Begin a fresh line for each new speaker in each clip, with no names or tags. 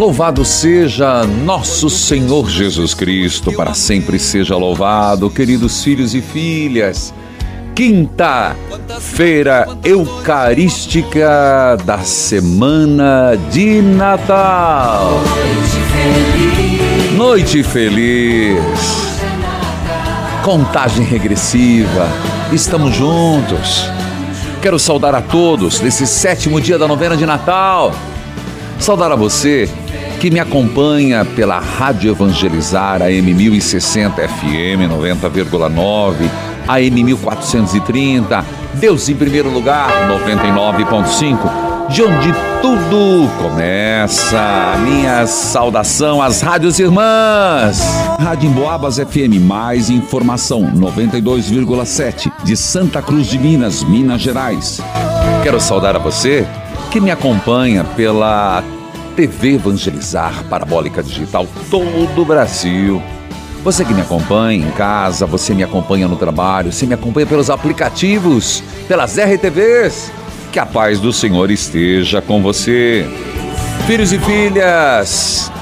Louvado seja nosso Senhor Jesus Cristo, para sempre seja louvado, queridos filhos e filhas. Quinta-feira Eucarística da Semana de Natal. Noite feliz. Contagem regressiva. Estamos juntos. Quero saudar a todos nesse sétimo dia da novena de Natal. Saudar a você que me acompanha pela Rádio Evangelizar AM 1060 FM 90,9, AM 1430, Deus em primeiro lugar 99.5, de onde tudo começa. Minha saudação às rádios irmãs. Rádio Emboabas FM, mais informação 92,7 de Santa Cruz de Minas, Minas Gerais. Quero saudar a você que me acompanha pela TV Evangelizar Parabólica Digital todo o Brasil. Você que me acompanha em casa, você me acompanha no trabalho, você me acompanha pelos aplicativos, pelas RTVs. Que a paz do Senhor esteja com você. Filhos e filhas,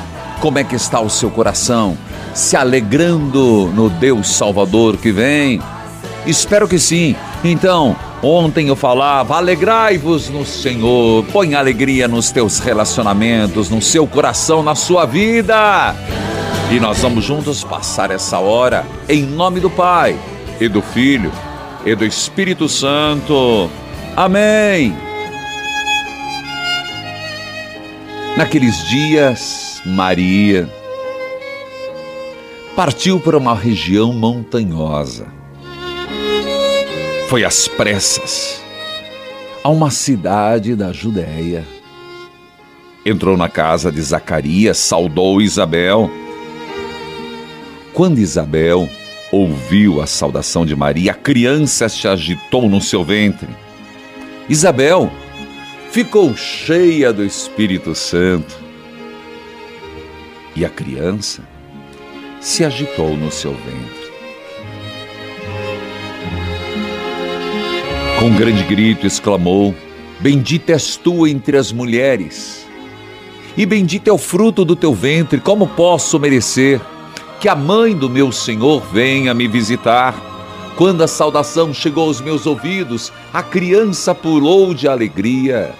como é que está o seu coração? Se alegrando no Deus Salvador que vem? Espero que sim. Então, ontem eu falava: alegrai-vos no Senhor, põe alegria nos teus relacionamentos, no seu coração, na sua vida. E nós vamos juntos passar essa hora em nome do Pai, e do Filho, e do Espírito Santo. Amém. Naqueles dias, Maria partiu para uma região montanhosa. Foi às pressas a uma cidade da Judéia. Entrou na casa de Zacarias, saudou Isabel. Quando Isabel ouviu a saudação de Maria, a criança se agitou no seu ventre. Isabel ficou cheia do Espírito Santo. E a criança se agitou no seu ventre. Com um grande grito exclamou: Bendita és tu entre as mulheres, e bendito é o fruto do teu ventre. Como posso merecer que a mãe do meu Senhor venha me visitar? Quando a saudação chegou aos meus ouvidos, a criança pulou de alegria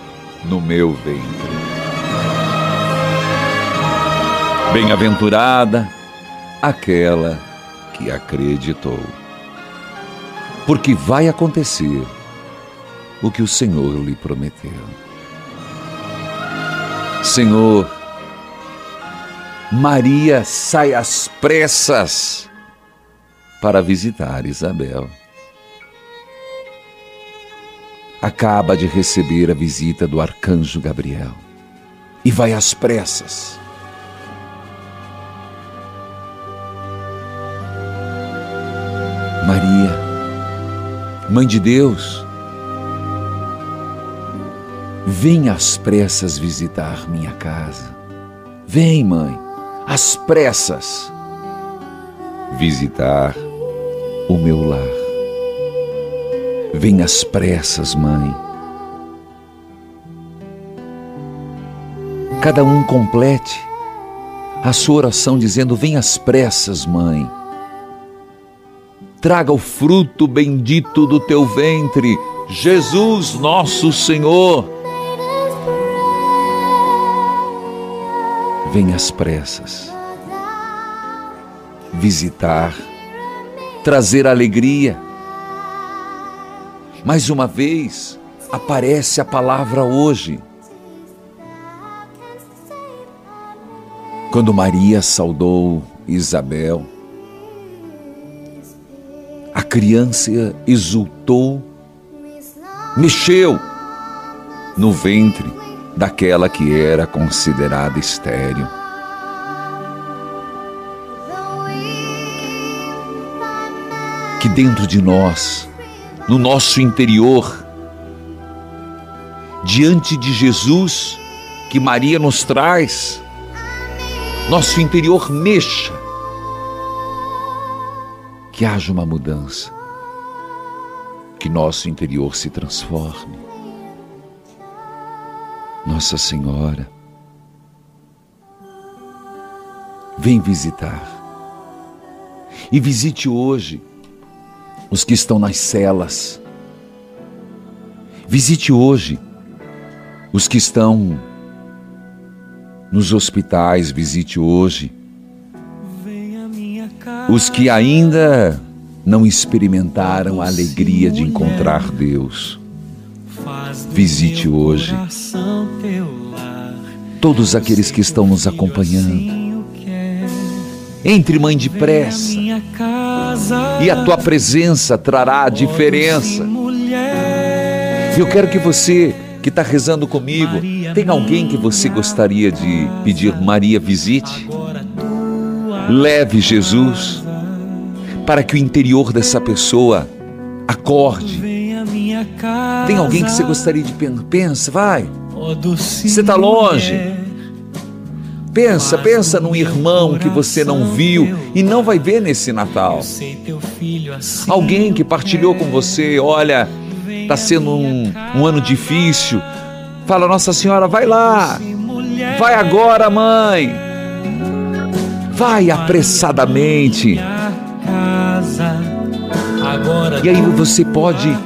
no meu ventre. Bem-aventurada aquela que acreditou. Porque vai acontecer o que o Senhor lhe prometeu. Senhor, Maria sai às pressas para visitar Isabel. Acaba de receber a visita do arcanjo Gabriel e vai às pressas. Maria, Mãe de Deus, vem às pressas visitar minha casa. Vem, mãe, às pressas visitar o meu lar. Vem às pressas, mãe. Cada um complete a sua oração dizendo: Vem às pressas, mãe. Traga o fruto bendito do teu ventre, Jesus nosso Senhor. Vem às pressas visitar, trazer alegria. Mais uma vez aparece a palavra hoje. Quando Maria saudou Isabel, a criança exultou, mexeu no ventre daquela que era considerada estéril. Que dentro de nós, no nosso interior, diante de Jesus que Maria nos traz, nosso interior mexa, que haja uma mudança, que nosso interior se transforme. Nossa Senhora, vem visitar. E visite hoje os que estão nas celas. Visite hoje os que estão nos hospitais, visite hoje os que ainda não experimentaram a alegria de encontrar Deus. Visite hoje todos aqueles que estão nos acompanhando. Entre, mãe, depressa. E a tua presença trará a diferença. Eu quero que você que está rezando comigo, tem alguém que você gostaria de pedir Maria visite? Leve Jesus para que o interior dessa pessoa acorde. Tem alguém que você gostaria de pensar? Pensa, vai. Você está longe. Pensa, pensa num irmão que você não viu e não vai ver nesse Natal. Alguém que partilhou com você, olha, está sendo um, um ano difícil. Fala, Nossa Senhora, vai lá. Vai agora, mãe. Vai apressadamente. E aí você pode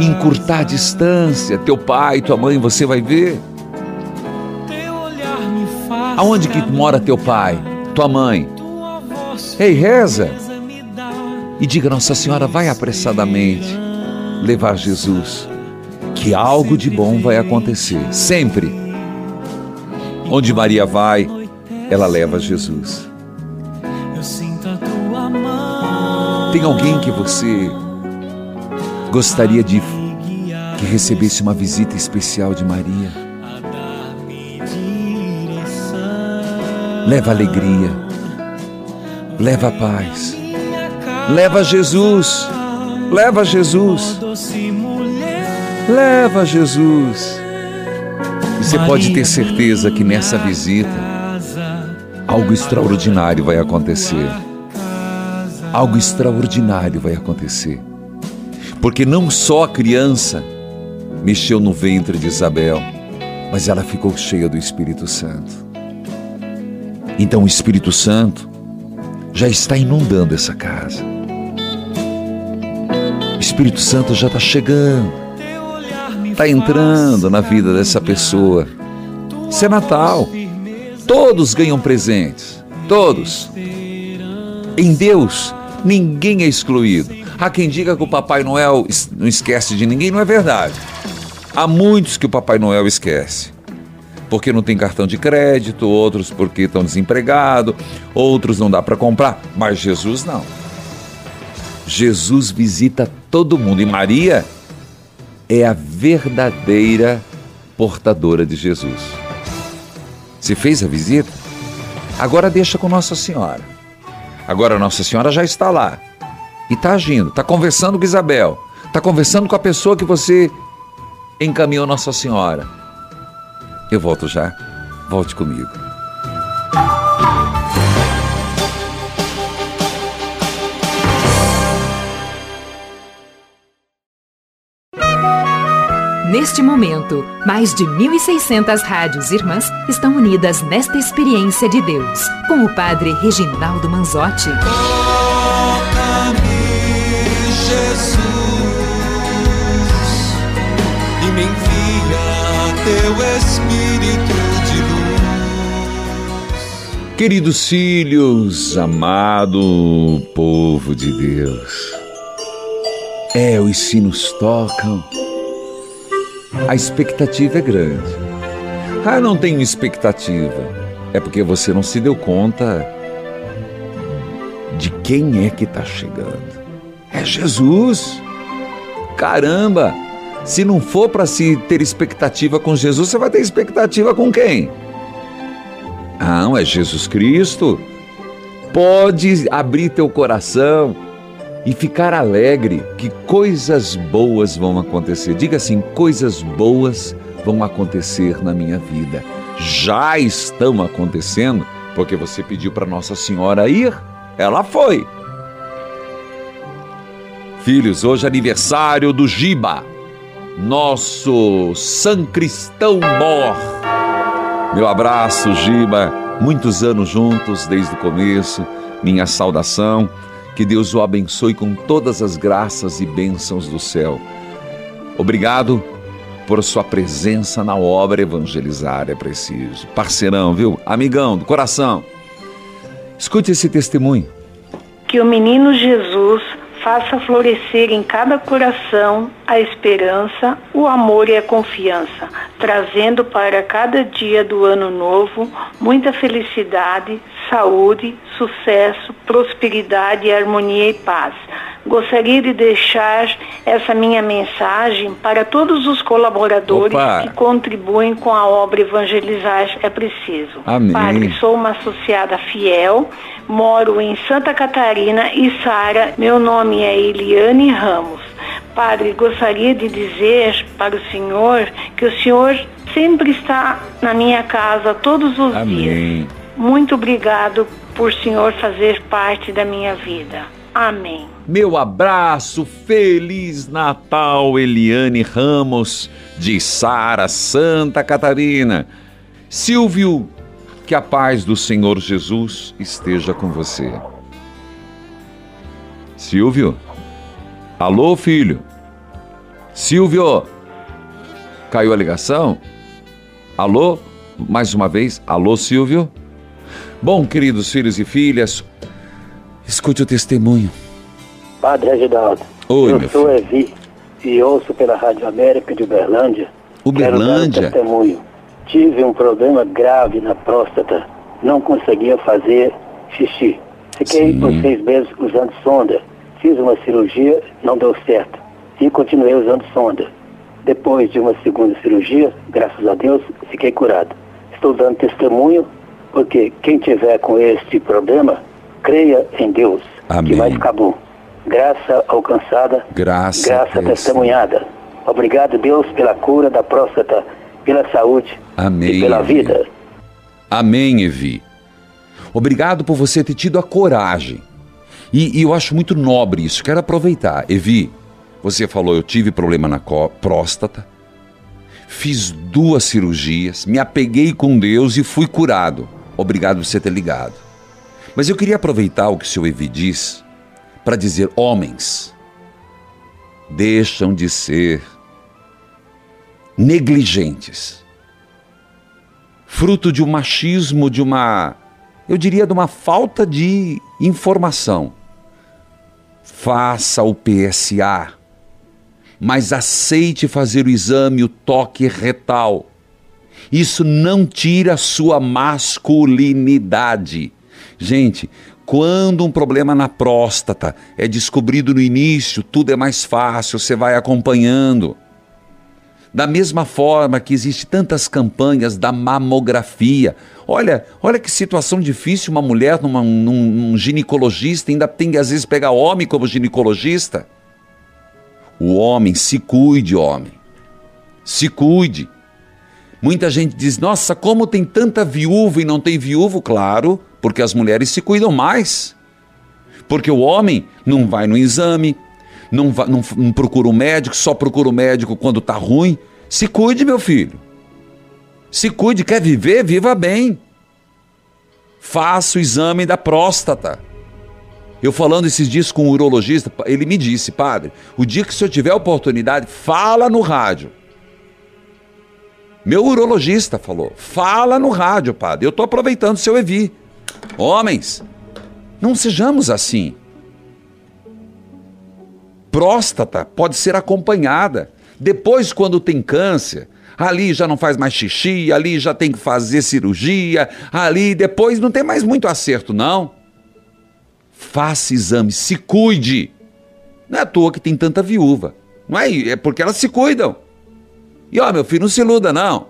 encurtar a distância. Teu pai, tua mãe, você vai ver. Aonde que mora teu pai, tua mãe? Ei, reza. E diga, Nossa Senhora, vai apressadamente levar Jesus, que algo de bom vai acontecer, sempre. Onde Maria vai, ela leva Jesus. Tem alguém que você gostaria de que recebesse uma visita especial de Maria? leva alegria, leva paz, leva Jesus, leva Jesus, leva Jesus. E você pode ter certeza que nessa visita algo extraordinário vai acontecer. Algo extraordinário vai acontecer. Porque não só a criança mexeu no ventre de Isabel, mas ela ficou cheia do Espírito Santo. Então o Espírito Santo já está inundando essa casa. O Espírito Santo já está chegando, está entrando na vida dessa pessoa. Isso é Natal. Todos ganham presentes. Todos. Em Deus, ninguém é excluído. Há quem diga que o Papai Noel não esquece de ninguém, não é verdade. Há muitos que o Papai Noel esquece porque não tem cartão de crédito, outros porque estão desempregados, outros não dá para comprar, mas Jesus não. Jesus visita todo mundo e Maria é a verdadeira portadora de Jesus. Se fez a visita? Agora deixa com Nossa Senhora. Agora Nossa Senhora já está lá e está agindo, está conversando com Isabel, está conversando com a pessoa que você encaminhou Nossa Senhora. Eu volto já. Volte comigo.
Neste momento, mais de 1.600 rádios irmãs estão unidas nesta experiência de Deus, com o Padre Reginaldo Manzotti.
Queridos filhos, amado povo de Deus, é, os sinos tocam, a expectativa é grande. Ah, não tenho expectativa. É porque você não se deu conta de quem é que está chegando. É Jesus. Caramba! Se não for para se ter expectativa com Jesus, você vai ter expectativa com quem? Ah, não, é Jesus Cristo. Pode abrir teu coração e ficar alegre que coisas boas vão acontecer. Diga assim: coisas boas vão acontecer na minha vida. Já estão acontecendo, porque você pediu para Nossa Senhora ir, ela foi. Filhos, hoje é aniversário do Giba, nosso São Cristão Mor. Meu abraço, Giba. Muitos anos juntos desde o começo. Minha saudação. Que Deus o abençoe com todas as graças e bênçãos do céu. Obrigado por sua presença na obra Evangelizar é Preciso. Parceirão, viu? Amigão do coração. Escute esse testemunho.
Que o menino Jesus faça florescer em cada coração a esperança, o amor e a confiança, trazendo para cada dia do ano novo muita felicidade, saúde, sucesso, prosperidade, harmonia e paz. Gostaria de deixar essa minha mensagem para todos os colaboradores
Opa.
que contribuem com a obra Evangelizar é Preciso.
Amém.
Padre, sou uma associada fiel, moro em Santa Catarina e Sara, meu nome é Eliane Ramos. Padre, gostaria de dizer para o senhor que o senhor sempre está na minha casa todos os dias. Muito obrigado por senhor fazer parte da minha vida. Amém.
Meu abraço, Feliz Natal, Eliane Ramos, de Sara, Santa Catarina. Silvio, que a paz do Senhor Jesus esteja com você. Silvio? Alô, filho? Silvio? Caiu a ligação? Alô? Mais uma vez, alô, Silvio? Bom, queridos filhos e filhas, escute o testemunho.
Padre Reginaldo,
Oi,
eu
meu
sou Evi e ouço pela Rádio América de Uberlândia.
Uberlândia?
Quero dar um testemunho. Tive um problema grave na próstata. Não conseguia fazer xixi. Fiquei
Sim.
por seis meses usando sonda. Fiz uma cirurgia, não deu certo. E continuei usando sonda. Depois de uma segunda cirurgia, graças a Deus, fiquei curado. Estou dando testemunho porque quem tiver com este problema, creia em Deus,
Amém.
que vai ficar bom. Graça alcançada,
Graça
graça
testemunhada.
Obrigado, Deus, pela cura da próstata, pela saúde
Amém.
e pela vida.
Amém, Evi. Obrigado por você ter tido a coragem. E, e eu acho muito nobre isso. Quero aproveitar. Evi, você falou, eu tive problema na próstata, fiz duas cirurgias, me apeguei com Deus e fui curado. Obrigado por você ter ligado. Mas eu queria aproveitar o que o seu Evi diz para dizer: homens, deixam de ser negligentes fruto de um machismo, de uma, eu diria, de uma falta de informação. Faça o PSA, mas aceite fazer o exame, o toque retal. Isso não tira sua masculinidade. Gente, quando um problema na próstata é descobrido no início, tudo é mais fácil, você vai acompanhando. Da mesma forma que existe tantas campanhas da mamografia. Olha, olha que situação difícil uma mulher numa, num, num ginecologista ainda tem que às vezes pegar homem como ginecologista. O homem se cuide, homem. Se cuide. Muita gente diz: "Nossa, como tem tanta viúva e não tem viúvo?" Claro, porque as mulheres se cuidam mais. Porque o homem não vai no exame, não, va- não não procura o médico, só procura o médico quando está ruim. Se cuide, meu filho. Se cuide, quer viver, viva bem. Faça o exame da próstata. Eu falando esses dias com um urologista, ele me disse, padre, o dia que o senhor tiver oportunidade, fala no rádio. Meu urologista falou, fala no rádio, padre. Eu estou aproveitando seu EVI. Homens, não sejamos assim. Próstata pode ser acompanhada. Depois, quando tem câncer, ali já não faz mais xixi, ali já tem que fazer cirurgia, ali depois não tem mais muito acerto, não. Faça exame, se cuide. Não é à toa que tem tanta viúva. Não é, é porque elas se cuidam. E ó, meu filho, não se iluda, não.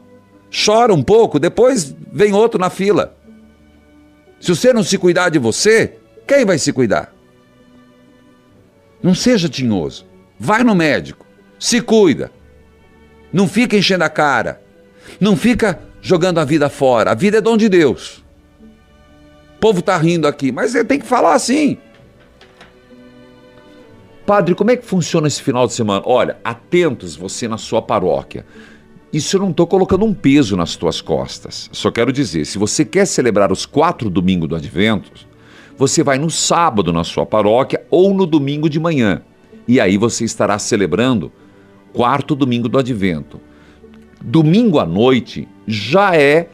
Chora um pouco, depois vem outro na fila. Se você não se cuidar de você, quem vai se cuidar? Não seja tinhoso. Vai no médico. Se cuida. Não fica enchendo a cara. Não fica jogando a vida fora. A vida é dom de Deus. O povo está rindo aqui, mas tem que falar assim. Padre, como é que funciona esse final de semana? Olha, atentos você na sua paróquia. Isso eu não estou colocando um peso nas tuas costas. Só quero dizer, se você quer celebrar os quatro domingos do Advento, você vai no sábado na sua paróquia ou no domingo de manhã. E aí você estará celebrando quarto domingo do advento. Domingo à noite já é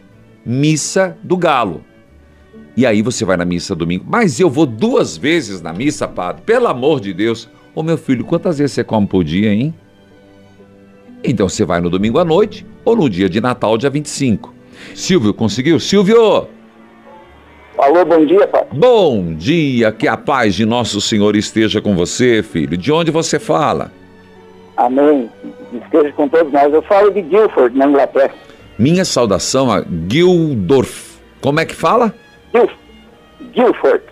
missa do galo. E aí você vai na missa domingo. Mas eu vou duas vezes na missa, padre. Pelo amor de Deus. Ô meu filho, quantas vezes você come por dia, hein? Então você vai no domingo à noite ou no dia de Natal, dia 25. Silvio, conseguiu? Silvio!
Alô, bom dia, pai.
Bom dia, que a paz de nosso Senhor esteja com você, filho. De onde você fala?
Amém. Esteja com todos nós. Eu falo de Guilford, na Inglaterra.
Minha saudação a Gildorf. Como é que fala?
Guilford.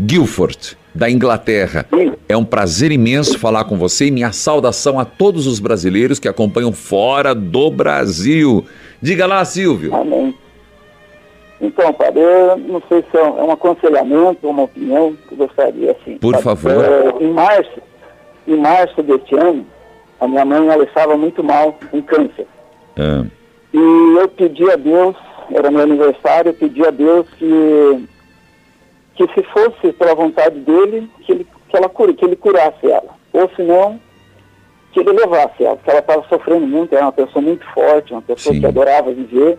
Guilford, da Inglaterra. É um prazer imenso falar com você e minha saudação a todos os brasileiros que acompanham fora do Brasil. Diga lá, Silvio.
Amém. Então, padre, eu não sei se é um, é um aconselhamento, uma opinião que eu gostaria, assim.
Por favor.
É, em março, em março deste ano, a minha mãe ela estava muito mal com câncer.
Ah,
E eu pedi a Deus, era meu aniversário, eu pedi a Deus que, que se fosse pela vontade dele, que ele, que ela que ele curasse ela. Ou se não, que ele levasse ela, porque ela estava sofrendo muito, era uma pessoa muito forte, uma pessoa
Sim.
que adorava viver.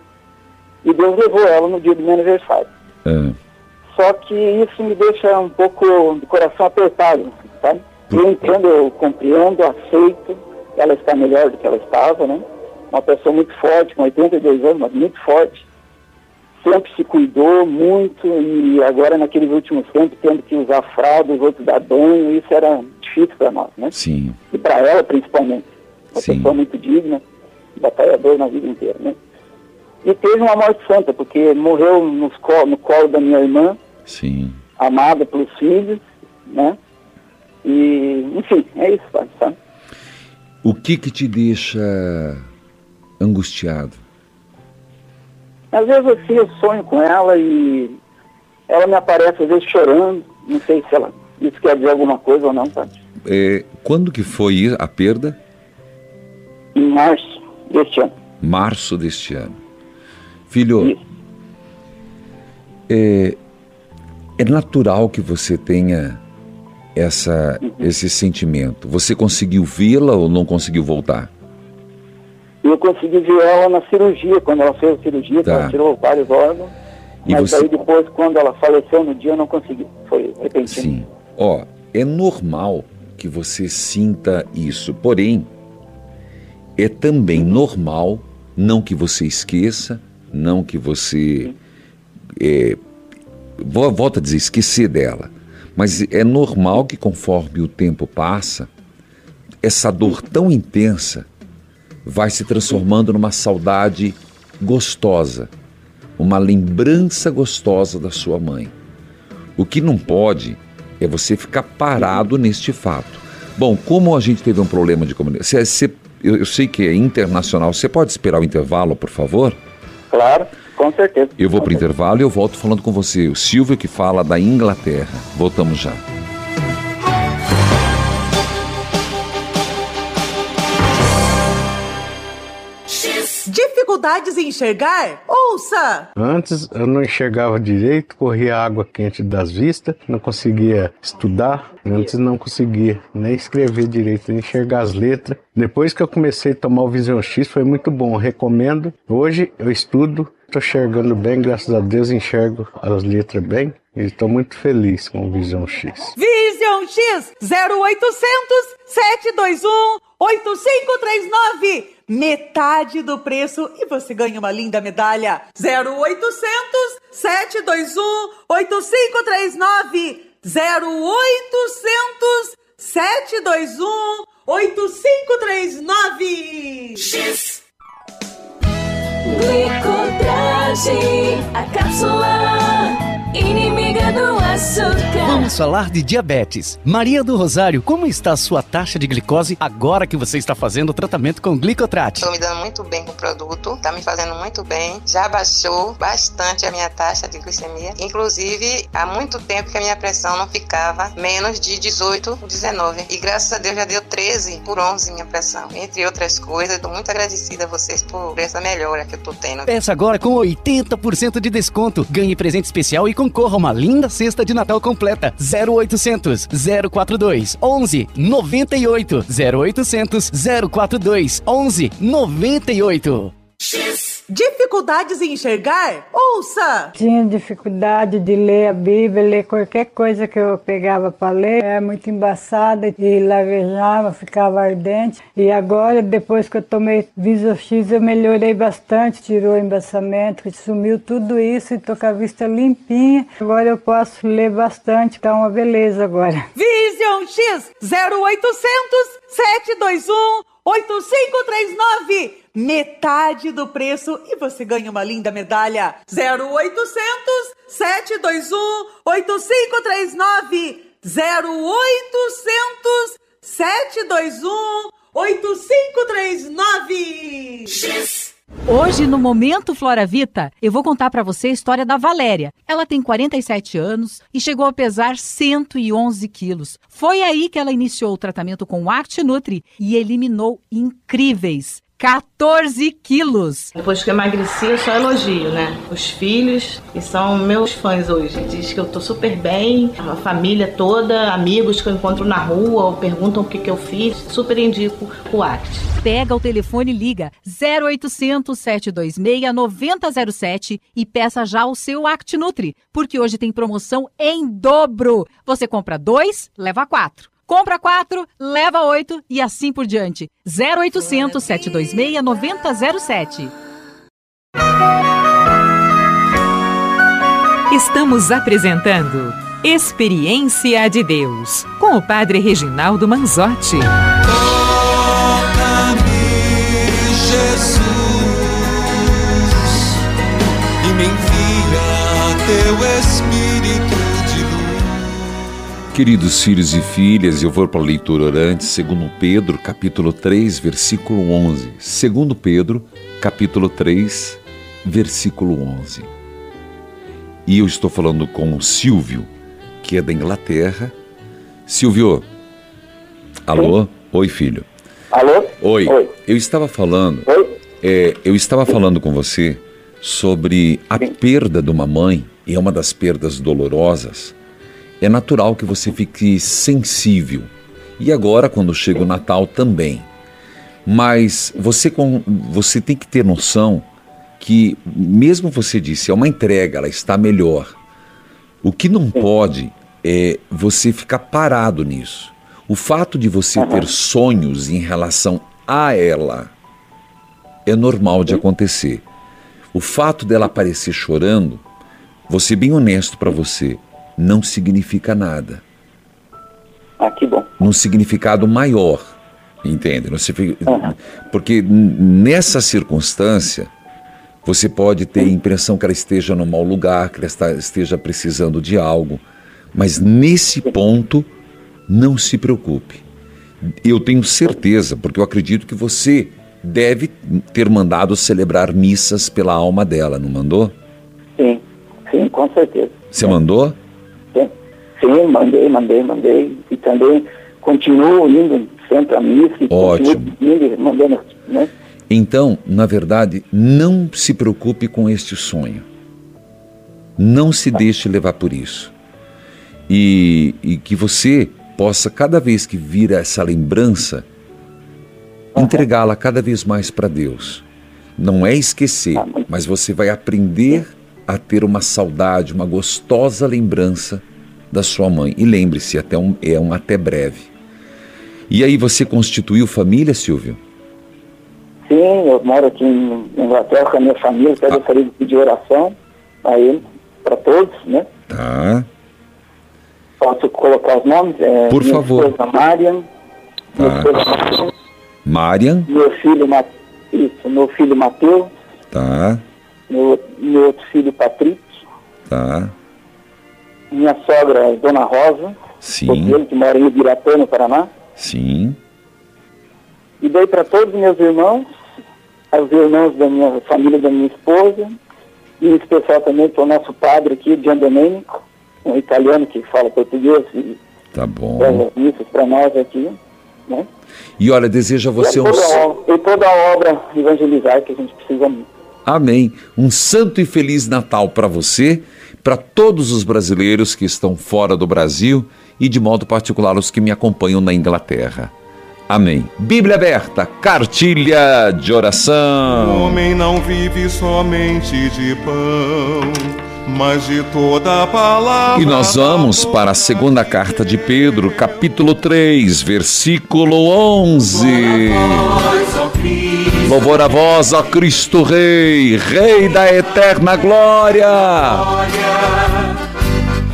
E Deus levou ela no dia do meu aniversário.
ah,
Só que isso me deixa um pouco de coração apertado, sabe? Eu entendo, eu compreendo, aceito, ela está melhor do que ela estava, né? Uma pessoa muito forte, com 82 anos, mas muito forte. Sempre se cuidou muito e agora naqueles últimos tempos tendo que usar fralda, os outros dar banho, isso era difícil para nós, né?
sim,
E para ela principalmente. Uma
Sim.
pessoa muito digna, batalhador na vida inteira, né? E teve uma morte santa, porque morreu nos colo, no colo da minha irmã,
sim.
amada pelos filhos, né? E, enfim, é isso, sabe?
O que que te deixa angustiado?
Às vezes assim, eu sonho com ela e ela me aparece às vezes chorando, não sei se ela isso quer dizer alguma coisa ou não, sabe?
É, quando que foi a perda?
Em março deste ano.
Março deste ano. Filho, é, é natural que você tenha essa, esse sentimento. Você conseguiu vê-la ou não conseguiu voltar?
E eu consegui ver ela na cirurgia, quando ela fez a cirurgia,
Tá.
ela tirou vários órgãos.
E
mas
você-
aí depois, quando ela faleceu no dia, eu não consegui. Foi repentino.
Sim. Ó, é normal que você sinta isso, porém, é também normal, não que você esqueça, não que você. É, vo- volta a dizer, esquecer dela. Mas é normal que conforme o tempo passa, essa dor tão intensa vai se transformando numa saudade gostosa, uma lembrança gostosa da sua mãe. O que não pode é você ficar parado neste fato. Bom, como a gente teve um problema de comunicação, eu, eu sei que é internacional, você pode esperar o intervalo, por favor?
Claro, com certeza.
Eu vou para o intervalo e eu volto falando com você. O Silvio que fala da Inglaterra. Voltamos já.
Dificuldades em enxergar? Ouça!
Antes eu não enxergava direito, corria água quente das vistas, não conseguia estudar, antes não conseguia nem escrever direito, nem enxergar as letras. Depois que eu comecei a tomar o Vision X foi muito bom, recomendo. Hoje eu estudo, estou enxergando bem, graças a Deus enxergo as letras bem. E estou muito feliz com o Vision X.
Vision X 0800 721 8539. Metade do preço e você ganha uma linda medalha. 0800 721 8539. 0800 721 8539.
X. Glicotrage, a cápsula inimiga do açúcar.
Vamos falar de diabetes. Maria do Rosário, como está a sua taxa de glicose agora que você está fazendo o tratamento com glicotrate?
Estou me dando muito bem com o produto, está me fazendo muito bem. Já baixou bastante a minha taxa de glicemia. Inclusive, há muito tempo que a minha pressão não ficava menos de 18, 19. E graças a Deus já deu 13 por 11 minha pressão. Entre outras coisas, estou muito agradecida a vocês por essa melhora que eu estou tendo.
Peça agora com 80% de desconto. Ganhe presente especial e concorra a uma linda cesta de Natal completa. 0800 042 11 98 0800 042 11 98.
X. Dificuldades em enxergar? Ouça!
Tinha dificuldade de ler a Bíblia, ler qualquer coisa que eu pegava para ler. Era muito embaçada e lavejava, ficava ardente. E agora, depois que eu tomei Viso X, eu melhorei bastante. Tirou o embaçamento, sumiu tudo isso e tô com a vista limpinha. Agora eu posso ler bastante, tá uma beleza agora.
Vision X 0800 721 8539 metade do preço. E você ganha uma linda medalha. 0800 721 8539 0800 721 8539
X
Hoje, no Momento Flora Vita, eu vou contar para você a história da Valéria. Ela tem 47 anos e chegou a pesar 111 quilos. Foi aí que ela iniciou o tratamento com o Act Nutri e eliminou incríveis 14 quilos.
Depois que eu emagreci, eu só elogio, né? Os filhos, que são meus fãs hoje. Diz que eu tô super bem, a família toda, amigos que eu encontro na rua, ou perguntam o que, que eu fiz. Super indico o ACT.
Pega o telefone e liga 0800 726 9007 e peça já o seu ACT Nutri, porque hoje tem promoção em dobro. Você compra dois, leva quatro. Compra 4, leva 8 e assim por diante. 0800 726 9007.
Estamos apresentando Experiência de Deus com o Padre Reginaldo Manzotti.
Queridos filhos e filhas, eu vou para a leitura orante, segundo Pedro, capítulo 3, versículo 11. Segundo Pedro, capítulo 3, versículo 11. E eu estou falando com o Silvio, que é da Inglaterra. Silvio, alô? Oi, filho.
Alô?
Oi.
Oi.
Eu estava falando.
Oi?
É, eu estava falando com você sobre a perda de uma mãe, e é uma das perdas dolorosas. É natural que você fique sensível. E agora, quando chega o Natal, também. Mas você, com, você tem que ter noção que, mesmo você disse, é uma entrega, ela está melhor. O que não pode é você ficar parado nisso. O fato de você ter sonhos em relação a ela é normal de acontecer. O fato dela aparecer chorando, vou ser bem honesto para você, não significa nada.
Ah, que bom.
Num significado maior, entende? Porque nessa circunstância, você pode ter a impressão que ela esteja no mau lugar, que ela esteja precisando de algo. Mas nesse ponto, não se preocupe. Eu tenho certeza, porque eu acredito que você deve ter mandado celebrar missas pela alma dela, não mandou?
Sim, sim, com certeza.
Você mandou?
Mandei, mandei, mandei. E também continuo indo sempre à missa. e
Ótimo.
continuo indo, mandando, né?
Então, na verdade, não se preocupe com este sonho. Não se deixe levar por isso. E, e que você possa, cada vez que vir essa lembrança, entregá-la cada vez mais para Deus. Não é esquecer, mas você vai aprender a ter uma saudade, uma gostosa lembrança da sua mãe. E lembre-se, até um, é um até breve. E aí você constituiu família, Silvio?
Sim, eu moro aqui em Inglaterra com a minha família, até gostaria de pedir oração aí para todos, né?
Tá.
Posso colocar os nomes? É,
Por
minha
favor.
Esposa Marian, minha
Tá.
esposa Marian,
Marian,
meu filho, Ma- isso, meu filho Mateus,
tá,
meu, meu outro filho Patrick,
tá,
minha sogra Dona Rosa,
Sim.
Botelho, que mora em Ibiratã, no Paraná.
sim,
E dei para todos os meus irmãos, aos irmãos da minha família, da minha esposa, e em especial também para o nosso padre aqui, Gian Domenico, um italiano que fala português e
tá bom.
missas para nós aqui. Né?
E olha, desejo a você
e,
um.
toda a, obra- e toda a obra evangelizar que a gente precisa muito.
Amém. Um santo e feliz Natal para você, para todos os brasileiros que estão fora do Brasil e de modo particular os que me acompanham na Inglaterra. Amém. Bíblia aberta, cartilha de
O
oração.
homem não vive somente de pão, mas de toda a palavra.
E nós vamos para a segunda carta de Pedro, capítulo 3, versículo 11. Louvor a vós, ó Cristo Rei, Rei da eterna glória.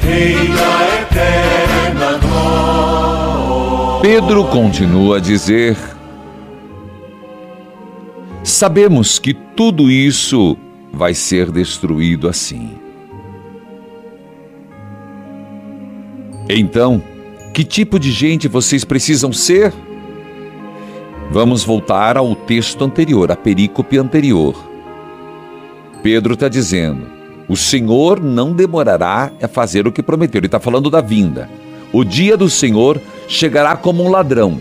Rei da eterna glória.
Pedro continua a dizer: Sabemos que tudo isso vai ser destruído assim. Então, que tipo de gente vocês precisam ser? Vamos voltar ao texto anterior, à perícope anterior. Pedro está dizendo: o Senhor não demorará a fazer o que prometeu. Ele está falando da vinda. O dia do Senhor chegará como um ladrão.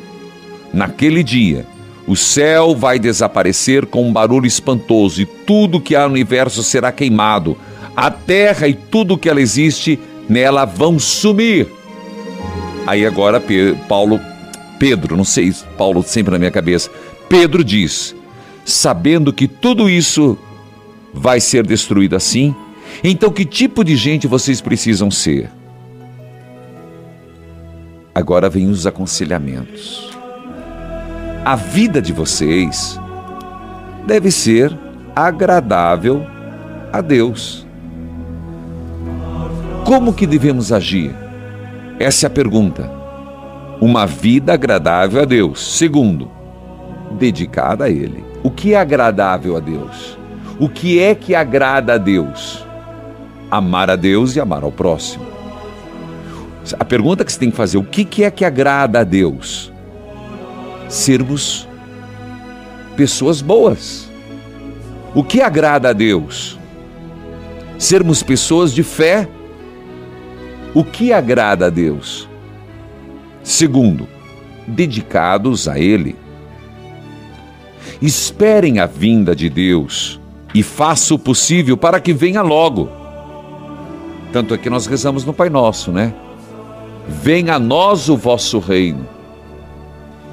Naquele dia, o céu vai desaparecer com um barulho espantoso e tudo que há no universo será queimado. A terra e tudo que ela existe nela vão sumir. Aí agora Paulo, Pedro, não sei, Paulo sempre na minha cabeça. Pedro diz: sabendo que tudo isso vai ser destruído assim, então que tipo de gente vocês precisam ser? Agora vem os aconselhamentos. A vida de vocês deve ser agradável a Deus. Como que devemos agir? Essa é a pergunta. Uma vida agradável a Deus. Segundo, dedicada a Ele. O que é agradável a Deus? O que é que agrada a Deus? Amar a Deus e amar ao próximo. A pergunta que você tem que fazer: o que é que agrada a Deus? Sermos pessoas boas. O que agrada a Deus? Sermos pessoas de fé. O que agrada a Deus? Segundo, dedicados a Ele. Esperem a vinda de Deus e faça o possível para que venha logo. Tanto é que nós rezamos no Pai Nosso, né? Venha a nós o vosso reino.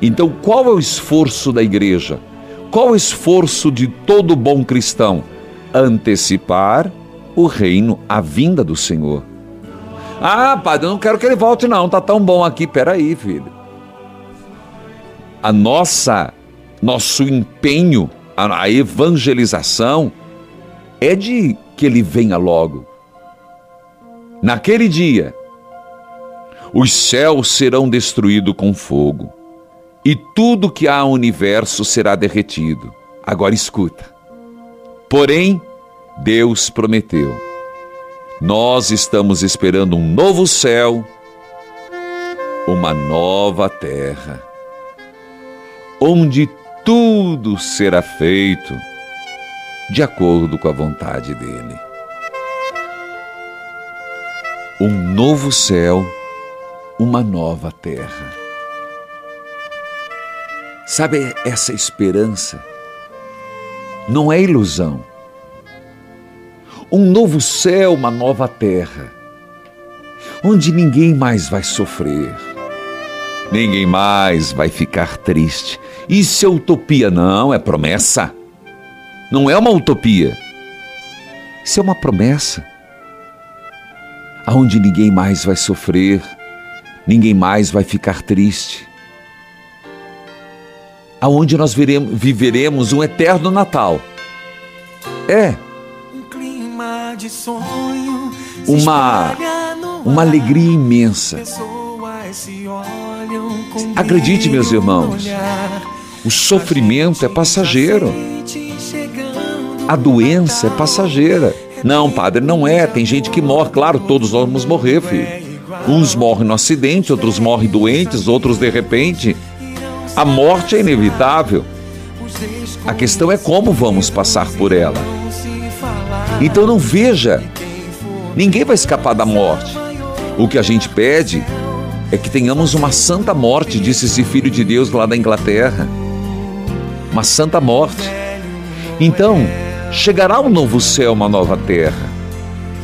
Então, qual é o esforço da igreja? Qual é o esforço de todo bom cristão? Antecipar o reino, a vinda do Senhor. Ah, padre, eu não quero que ele volte, não. Tá tão bom aqui. Peraí, filho. A nossa, nosso empenho, a, a evangelização é de que ele venha logo. Naquele dia, os céus serão destruídos com fogo, e tudo que há no universo será derretido. Agora escuta. Porém, Deus prometeu. Nós estamos esperando um novo céu, uma nova terra, onde tudo será feito de acordo com a vontade dele. Um novo céu, uma nova terra. Sabe essa esperança
não é ilusão. Um novo céu, uma nova terra, onde ninguém mais vai sofrer, ninguém mais vai ficar triste. Isso é utopia, não, é promessa. Não é uma utopia. Isso é uma promessa. Aonde ninguém mais vai sofrer, ninguém mais vai ficar triste. Aonde nós veremos, viveremos um eterno Natal. É. Uma, uma alegria imensa. Acredite, meus irmãos, o sofrimento é passageiro. A doença é passageira. Não, padre, não é. Tem gente que morre. Claro, todos nós vamos morrer, filho. Uns morrem no acidente, outros morrem doentes, outros de repente. A morte é inevitável. A questão é como vamos passar por ela. Então não veja, ninguém vai escapar da morte. O que a gente pede é que tenhamos uma santa morte, disse esse filho de Deus lá da Inglaterra. Uma santa morte. Então, chegará um novo céu, uma nova terra.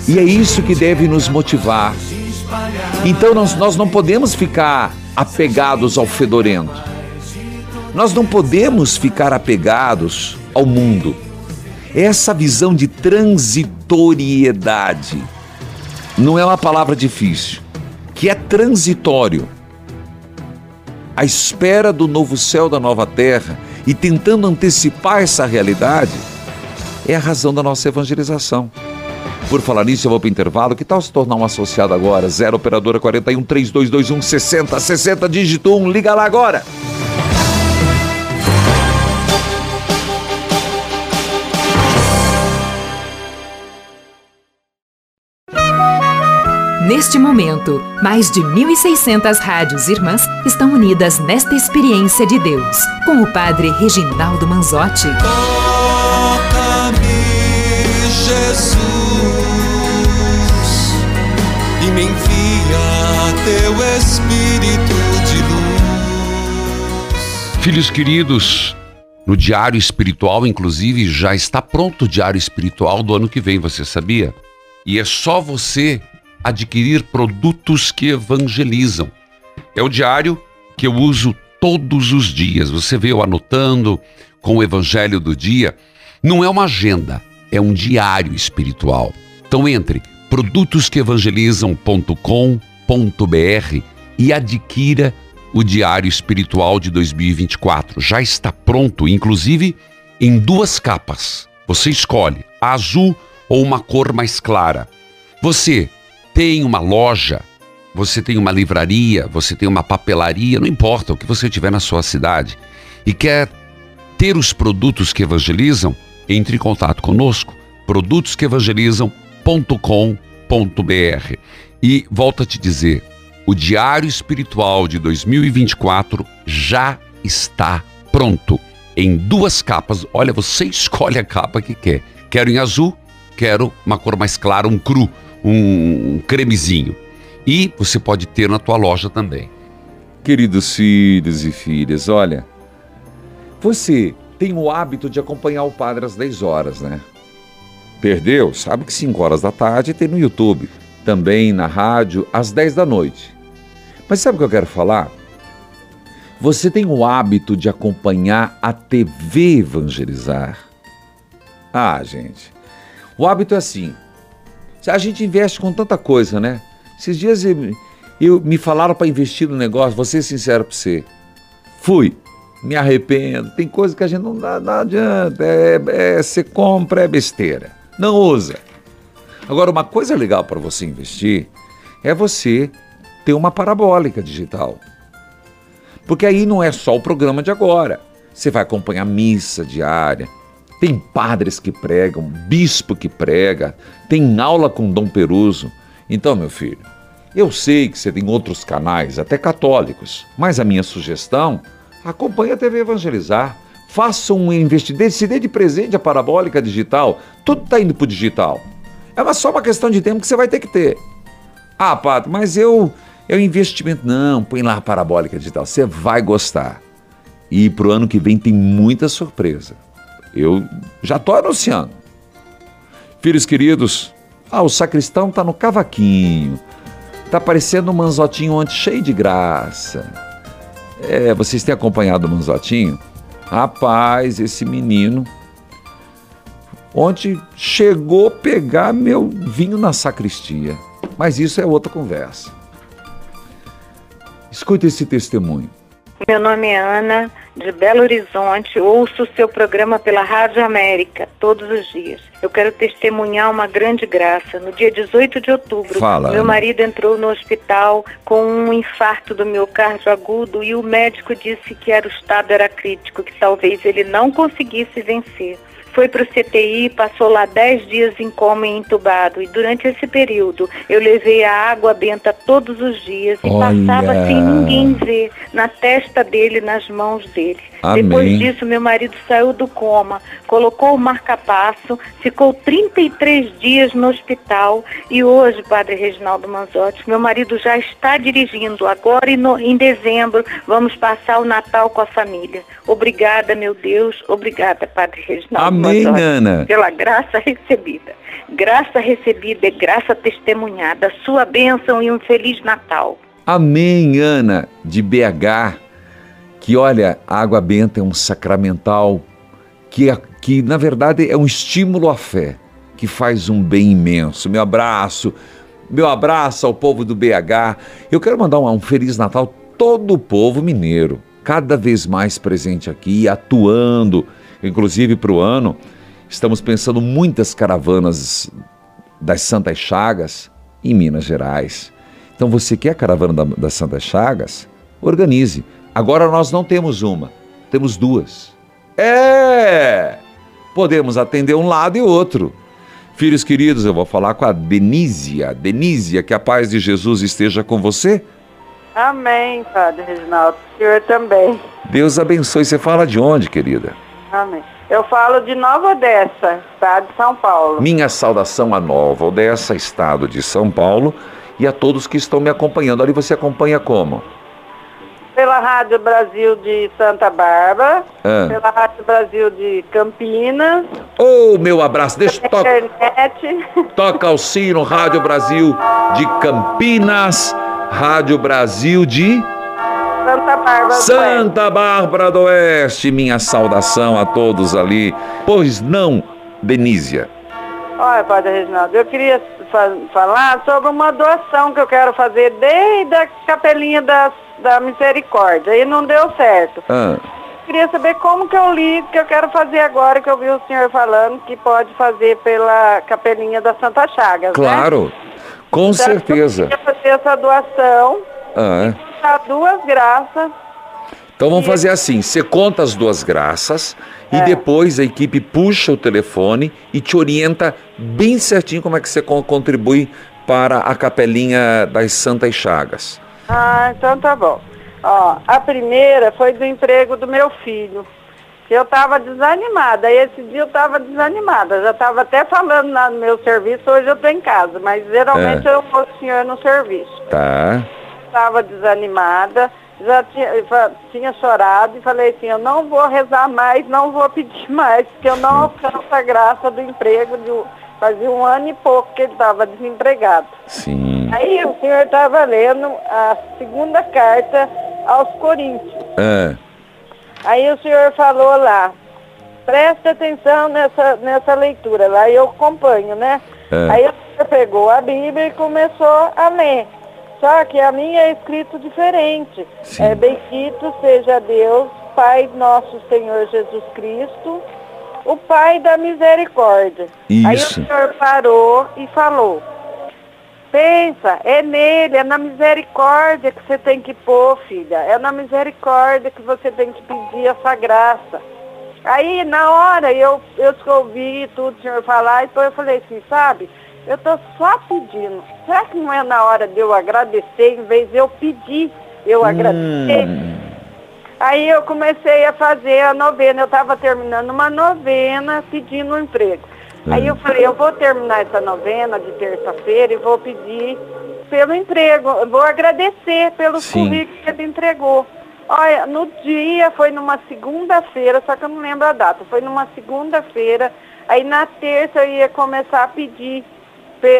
E é isso que deve nos motivar. Então nós, nós não podemos ficar apegados ao fedorento. Nós não podemos ficar apegados ao mundo. Essa visão de transitoriedade não é uma palavra difícil, que é transitório. A espera do novo céu, da nova terra e tentando antecipar essa realidade é a razão da nossa evangelização. Por falar nisso, eu vou para o intervalo. Que tal se tornar um associado agora? 0 Operadora 41 3221 60 60 dígito 1. Liga lá agora!
Neste momento, mais de 1.600 rádios irmãs estão unidas nesta experiência de Deus, com o Padre Reginaldo Manzotti.
Toca-me, Jesus, e me envia teu Espírito de luz.
Filhos queridos, no Diário Espiritual, inclusive, já está pronto o Diário Espiritual do ano que vem, você sabia? E é só você adquirir produtos que evangelizam. É o diário que eu uso todos os dias. Você vê eu anotando com o evangelho do dia. Não é uma agenda, é um diário espiritual. Então entre produtosqueevangelizam.com.br e adquira o diário espiritual de 2024. Já está pronto, inclusive em duas capas. Você escolhe a azul ou uma cor mais clara. Você tem uma loja, você tem uma livraria, você tem uma papelaria, não importa o que você tiver na sua cidade e quer ter os produtos que evangelizam, entre em contato conosco, produtosqueevangelizam.com.br. E volto a te dizer, o Diário Espiritual de 2024 já está pronto em duas capas. Olha, você escolhe a capa que quer. Quero em azul, quero uma cor mais clara, um cru, um cremezinho. E você pode ter na tua loja também.
Queridos filhos e filhas, olha, você tem o hábito de acompanhar o padre às 10 horas, né? Perdeu? Sabe que 5 horas da tarde tem no YouTube, também na rádio às 10 da noite. Mas sabe o que eu quero falar? Você tem o hábito de acompanhar a TV evangelizar? Ah, gente, o hábito é assim: a gente investe com tanta coisa, né? Esses dias eu, eu me falaram para investir no negócio, vou ser sincero para você. Fui, me arrependo. Tem coisa que a gente não dá, não adianta. É, é, você compra, é besteira. Não usa. Agora, uma coisa legal para você investir é você ter uma parabólica digital. Porque aí não é só o programa de agora. Você vai acompanhar missa diária, tem padres que pregam, bispo que prega, tem aula com Dom Peruso. Então, meu filho, eu sei que você tem outros canais, até católicos, mas a minha sugestão, acompanhe a TV Evangelizar. Faça um investimento, se dê de presente a parabólica digital. Tudo está indo para o digital. É só uma questão de tempo que você vai ter que ter. Ah, Pato, mas eu, é investimento. Não, põe lá a parabólica digital. Você vai gostar. E para o ano que vem tem muita surpresa. Eu já estou anunciando. Filhos queridos, ah, o sacristão está no cavaquinho. Tá parecendo um manzotinho ontem cheio de graça. É, vocês têm acompanhado o manzotinho? Rapaz, esse menino ontem chegou pegar meu vinho na sacristia. Mas isso é outra conversa. Escute esse testemunho.
Meu nome é Ana, de Belo Horizonte. Ouço o seu programa pela Rádio América todos os dias. Eu quero testemunhar uma grande graça. No dia 18 de outubro,
Fala,
meu marido entrou no hospital com um infarto do miocárdio agudo e o médico disse que era, o estado era crítico, que talvez ele não conseguisse vencer. Foi para o CTI, passou lá 10 dias em coma e entubado. E durante esse período, eu levei a água benta todos os dias e
Olha.
passava sem ninguém ver, na testa dele, nas mãos dele.
Amém.
Depois disso, meu marido saiu do coma, colocou o marca-passo, ficou 33 dias no hospital e hoje, Padre Reginaldo Manzotti, meu marido já está dirigindo. Agora, em, no- em dezembro, vamos passar o Natal com a família. Obrigada, meu Deus. Obrigada, Padre Reginaldo
Amém,
Manzotti,
Ana.
pela graça recebida. Graça recebida é graça testemunhada. Sua bênção e um Feliz Natal.
Amém, Ana, de BH, que olha, a água benta é um sacramental que, é- que na verdade é um estímulo à fé, que faz um bem imenso. Meu abraço, meu abraço ao povo do BH. Eu quero mandar um, um Feliz Natal a todo o povo mineiro, cada vez mais presente aqui, atuando, inclusive para o ano. Estamos pensando muitas caravanas das Santas Chagas em Minas Gerais. Então você quer a caravana da- das Santas Chagas? Organize. Agora nós não temos uma, temos duas. É! Podemos atender um lado e outro. Filhos queridos, eu vou falar com a Denísia. Denísia, que a paz de Jesus esteja com você.
Amém, Padre Reginaldo. O senhor também.
Deus abençoe. Você fala de onde, querida?
Amém. Eu falo de Nova Odessa, estado de São Paulo.
Minha saudação a Nova Odessa, estado de São Paulo, e a todos que estão me acompanhando. Ali você acompanha como?
Pela Rádio Brasil de Santa Bárbara,
Ah.
pela Rádio Brasil de Campinas,
Ô, meu abraço. Deixa eu tocar.
internet.
Toca o sino, Rádio Brasil de Campinas, Rádio Brasil de
Santa Bárbara. do
Santa Bárbara do Oeste. Minha saudação a todos ali. Pois não, Benísia.
Olha, Padre Reginaldo, eu queria fa- falar sobre uma doação que eu quero fazer desde a capelinha da, da misericórdia. E não deu certo.
Ah,
Queria saber como que eu li, que eu quero fazer agora, que eu vi o senhor falando que pode fazer pela capelinha da Santa Chagas, né?
claro, com
Então,
certeza.
Eu queria fazer essa doação,
Ah, é.
Dar duas graças.
Então vamos fazer assim: você conta as duas graças e depois a equipe puxa o telefone e te orienta bem certinho como é que você con- contribui para a capelinha das Santas Chagas.
Ah, então tá bom. Ó, a primeira foi do emprego do meu filho. Eu estava desanimada. Esse dia eu estava desanimada. Já estava até falando lá no meu serviço, hoje eu estou em casa. Mas geralmente
É.
eu vou senhor no serviço.
Tá?
Estava desanimada, já tinha, tinha chorado e falei assim, eu não vou rezar mais, não vou pedir mais, porque eu não alcanço a graça do emprego. De, fazia um ano e pouco que ele estava desempregado.
Sim.
Aí o senhor estava lendo a segunda carta aos Coríntios.
É.
Aí o senhor falou lá, presta atenção nessa, nessa leitura lá, eu acompanho, né?
É.
Aí o senhor pegou a Bíblia e começou a ler. Só que a minha é escrito diferente. É bendito seja Deus, Pai nosso Senhor Jesus Cristo, o Pai da misericórdia. Aí o
Isso.
senhor parou e falou, pensa, é nele, é na misericórdia que você tem que pôr, filha. É na misericórdia que você tem que pedir essa graça. Aí, na hora, eu, eu ouvi tudo o senhor falar, e depois eu falei assim, sabe, eu tô só pedindo. Será que não é na hora de eu agradecer, em vez de eu pedir, eu agradecer? Aí eu comecei a fazer a novena. Eu estava terminando uma novena pedindo um emprego. Aí eu falei, eu vou terminar essa novena de terça-feira e vou pedir pelo emprego. Eu vou agradecer pelo
Sim.
currículo que ele entregou. Olha, no dia foi numa segunda-feira, só que eu não lembro a data. Foi numa segunda-feira. Aí na terça eu ia começar a pedir, pe-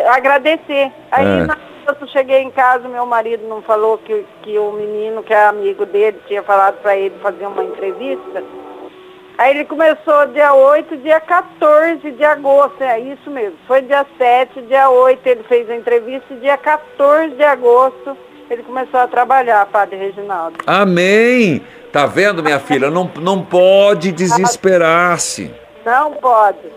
agradecer. Aí
É.
na eu cheguei em casa, meu marido não falou que, que o menino, que é amigo dele, tinha falado para ele fazer uma entrevista. Aí ele começou dia 8, dia 14 de agosto, é isso mesmo. Foi dia 7, dia 8 ele fez a entrevista e dia 14 de agosto ele começou a trabalhar, Padre Reginaldo.
Amém! Tá vendo, minha filha? Não, não pode desesperar-se.
Não pode.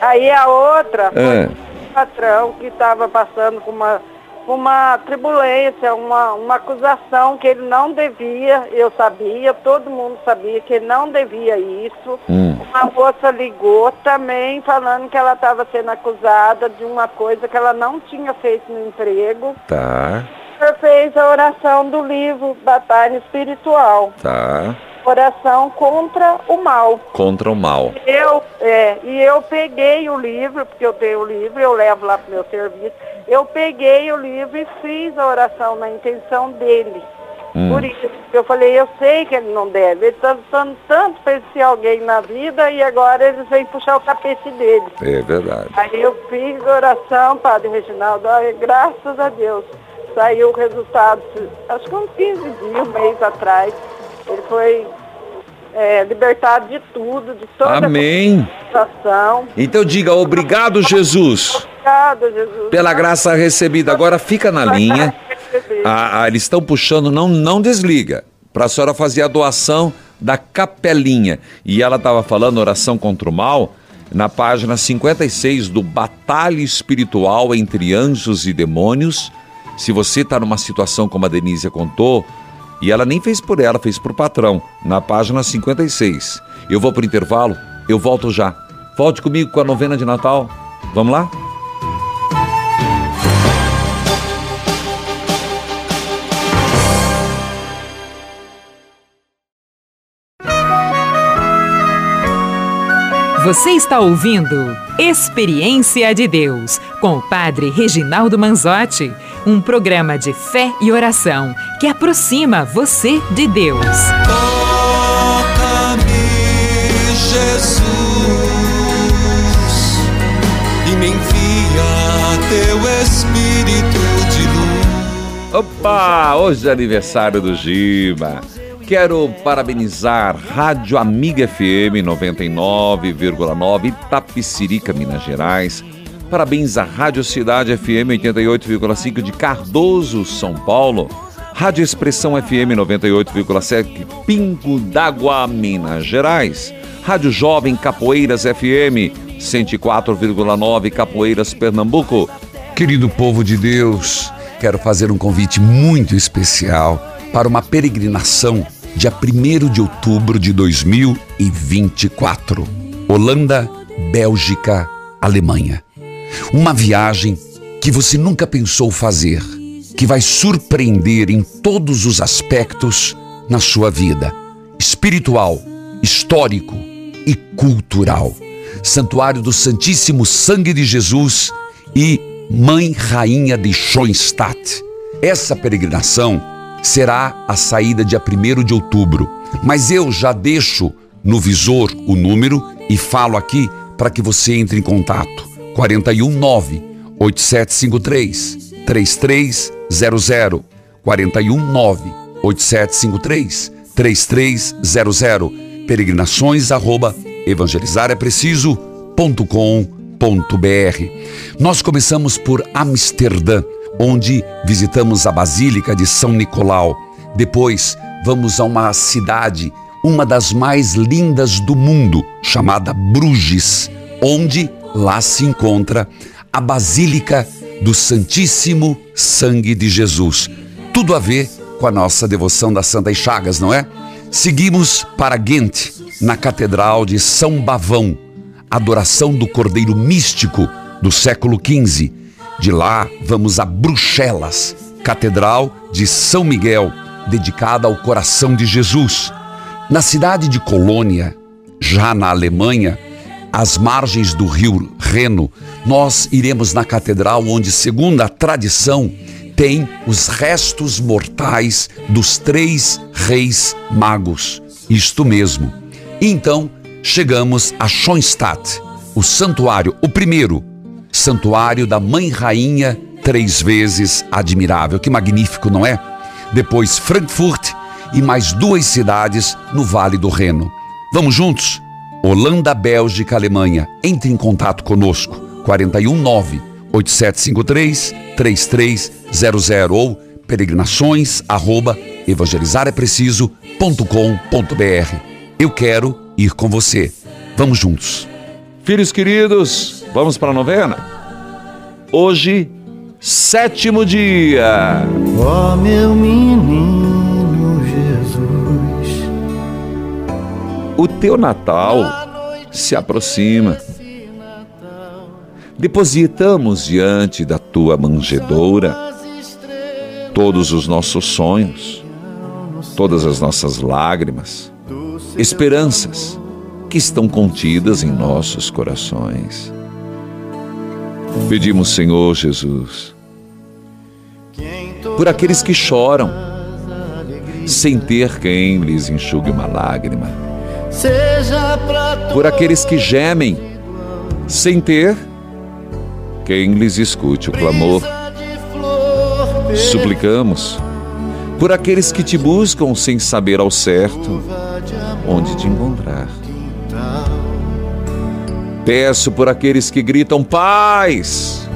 Aí a outra
É.
patrão que estava passando com uma, uma tribulência, uma, uma acusação que ele não devia, eu sabia, todo mundo sabia que ele não devia isso.
Hum.
Uma moça ligou também falando que ela estava sendo acusada de uma coisa que ela não tinha feito no emprego.
Tá,
senhor fez a oração do livro Batalha Espiritual.
tá.
Oração contra o mal.
Contra o mal.
Eu, é, e eu peguei o livro, porque eu tenho o livro, eu levo lá para o meu serviço. Eu peguei o livro e fiz a oração na intenção dele.
Hum.
Por isso, eu falei, eu sei que ele não deve. Ele está lutando tanto para esse alguém na vida e agora eles vêm puxar o tapete dele.
É verdade.
Aí eu fiz a oração, Padre Reginaldo, olha, graças a Deus. Saiu o resultado, acho que uns 15 dias, um mês atrás. Ele foi é, libertado de tudo, de toda
Amém.
a situação.
Então diga obrigado, Jesus,
Obrigado, Jesus.
pela graça recebida. Agora fica na linha. Ah, ah, eles estão puxando, não, não desliga. Para a senhora fazer a doação da capelinha. E ela estava falando oração contra o mal na página 56 do Batalha Espiritual entre Anjos e Demônios. Se você está numa situação como a Denise contou, e ela nem fez por ela, fez por patrão, na página 56. Eu vou pro intervalo, eu volto já. Volte comigo com a novena de Natal. Vamos lá?
Você está ouvindo Experiência de Deus com o Padre Reginaldo Manzotti, um programa de fé e oração que aproxima você de Deus.
Toca-me, Jesus, e me envia teu Espírito de luz.
Opa, hoje é aniversário do Giba. Quero parabenizar Rádio Amiga FM 99,9 Itapicirica, Minas Gerais. Parabéns à Rádio Cidade FM 88,5 de Cardoso, São Paulo. Rádio Expressão FM 98,7 Pingo d'Água, Minas Gerais. Rádio Jovem Capoeiras FM 104,9 Capoeiras, Pernambuco.
Querido povo de Deus, quero fazer um convite muito especial para uma peregrinação dia 1 de outubro de 2024. Holanda, Bélgica, Alemanha. Uma viagem que você nunca pensou fazer, que vai surpreender em todos os aspectos na sua vida espiritual, histórico e cultural. Santuário do Santíssimo Sangue de Jesus e Mãe Rainha de Schoenstatt. Essa peregrinação será a saída dia 1 de outubro, mas eu já deixo no visor o número e falo aqui para que você entre em contato. 419 8753 3300 419 8753 3300 peregrinações arroba evangelizarapreciso.com.br Nós começamos por Amsterdã, onde visitamos a Basílica de São Nicolau. Depois vamos a uma cidade, uma das mais lindas do mundo, chamada Bruges, onde lá se encontra a Basílica do Santíssimo Sangue de Jesus. Tudo a ver com a nossa devoção das Santas Chagas, não é? Seguimos para Ghent, na Catedral de São Bavão, adoração do Cordeiro Místico do século XV. De lá vamos a Bruxelas, Catedral de São Miguel, dedicada ao coração de Jesus. Na cidade de Colônia, já na Alemanha, às margens do rio Reno, nós iremos na catedral onde, segundo a tradição, tem os restos mortais dos três reis magos. Isto mesmo. Então chegamos a Schoenstatt, o santuário, o primeiro santuário da Mãe Rainha, três vezes admirável. Que magnífico, não é? Depois Frankfurt e mais duas cidades no Vale do Reno. Vamos juntos? Holanda, Bélgica, Alemanha. Entre em contato conosco. 419 8753 3300 ou peregrinações arroba evangelizarepreciso.com.br. Eu quero ir com você. Vamos juntos.
Filhos queridos, vamos para a novena? Hoje, sétimo dia.
Ó meu menino
O teu Natal se aproxima. Depositamos diante da tua manjedoura todos os nossos sonhos, todas as nossas lágrimas, esperanças que estão contidas em nossos corações. Pedimos, Senhor Jesus, por aqueles que choram, sem ter quem lhes enxugue uma lágrima, por aqueles que gemem, sem ter quem lhes escute o clamor. Suplicamos por aqueles que te buscam sem saber ao certo onde te encontrar. Peço por aqueles que gritam paz.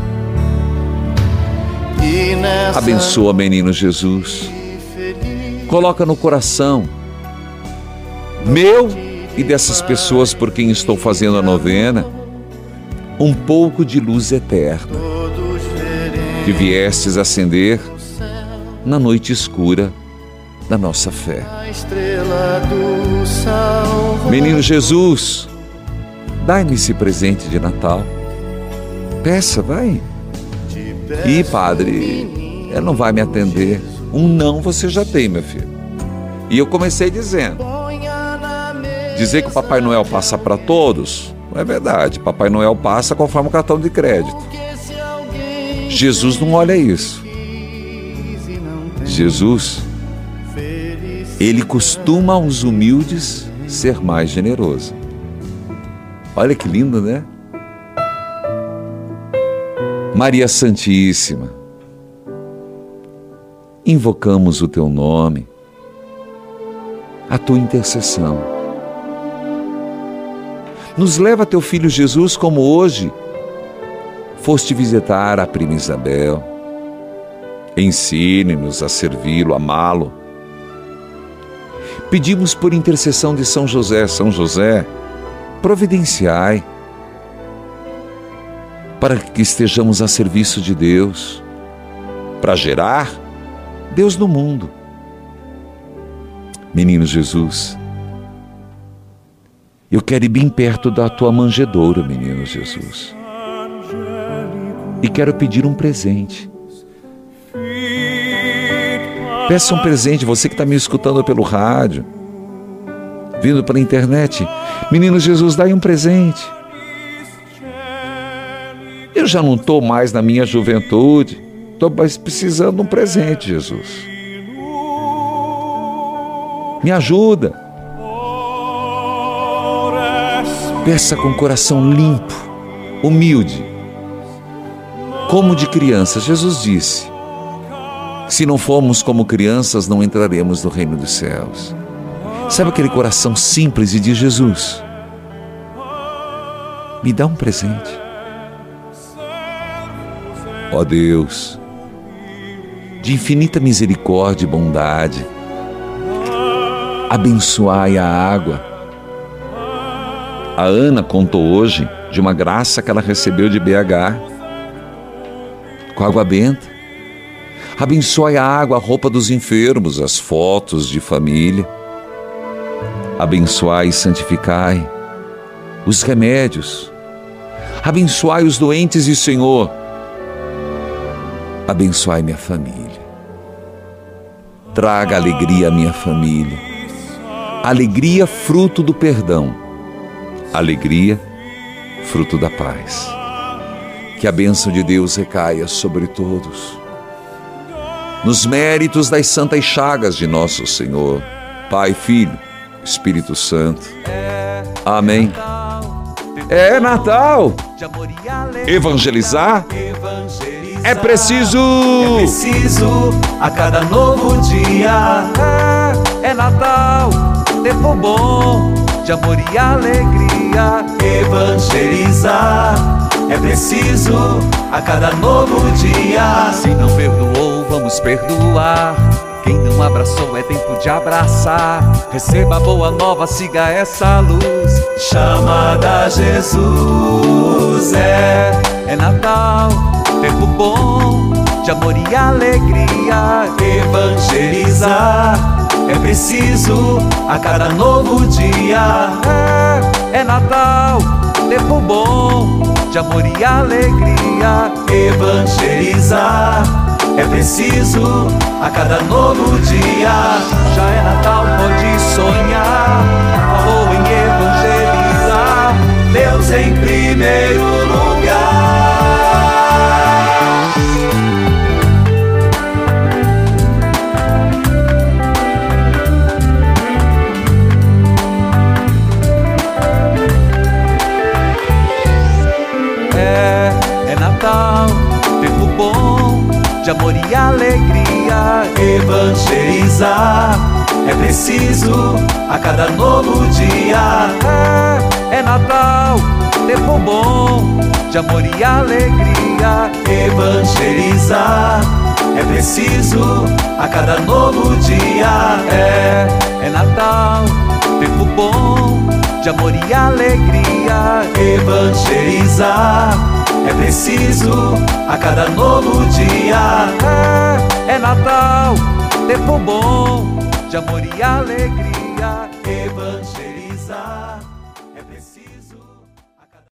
Abençoa, menino Jesus. Coloca no coração meu e dessas pessoas por quem estou fazendo a novena um pouco de luz eterna que viestes acender na noite escura da nossa fé. Menino Jesus, dai-me esse presente de Natal. Peça, vai. E padre, ele não vai me atender. Um não você já tem, meu filho. E eu comecei dizendo: dizer que o Papai Noel passa para todos, não é verdade. Papai Noel passa conforme o cartão de crédito. Jesus não olha isso. Jesus, ele costuma aos humildes ser mais generoso. Olha que lindo, né? Maria Santíssima, invocamos o teu nome, a tua intercessão. Nos leva teu filho Jesus como hoje foste visitar a prima Isabel. Ensine-nos a servi-lo, amá-lo. Pedimos por intercessão de São José, São José, providenciai para que estejamos a serviço de Deus, para gerar Deus no mundo. Menino Jesus, eu quero ir bem perto da tua manjedoura, menino Jesus. E quero pedir um presente. Peça um presente, você que está me escutando pelo rádio, vindo pela internet. Menino Jesus, dá um presente. Eu já não estou mais na minha juventude, estou mais precisando de um presente, Jesus. Me ajuda. Peça com coração limpo, humilde, como de criança. Jesus disse: se não formos como crianças, não entraremos no reino dos céus. Sabe aquele coração simples e diz: Jesus, me dá um presente. Ó oh Deus, de infinita misericórdia e bondade, abençoai a água. A Ana contou hoje de uma graça que ela recebeu de BH, com água benta. Abençoai a água, a roupa dos enfermos, as fotos de família. Abençoai e santificai os remédios. Abençoai os doentes e Senhor, abençoai minha família. Traga alegria à minha família. Alegria, fruto do perdão. Alegria, fruto da paz. Que a bênção de Deus recaia sobre todos
nos méritos das santas chagas de nosso Senhor, Pai, Filho, Espírito Santo. Amém. É Natal. Evangelizar é preciso.
É preciso a cada novo dia. É, é Natal, tempo bom de amor e alegria. Evangelizar é preciso a cada novo dia. Se não perdoou, vamos perdoar. Quem não abraçou é tempo de abraçar. Receba a boa nova, siga essa luz. Chamada Jesus é, é Natal, tempo bom de amor e alegria. Evangelizar é preciso a cada novo dia. É, é Natal, tempo bom de amor e alegria. Evangelizar é preciso a cada novo dia. Já é Natal, pode sonhar. Falou em evangelizar. Deus em primeiro lugar. De amor e alegria. Evangelizar é preciso a cada novo dia. É, é Natal, tempo bom de amor e alegria. Evangelizar é preciso a cada novo dia. É, é Natal, tempo bom de amor e alegria. Evangelizar é preciso a cada novo dia. É, é Natal, tempo bom de amor e alegria.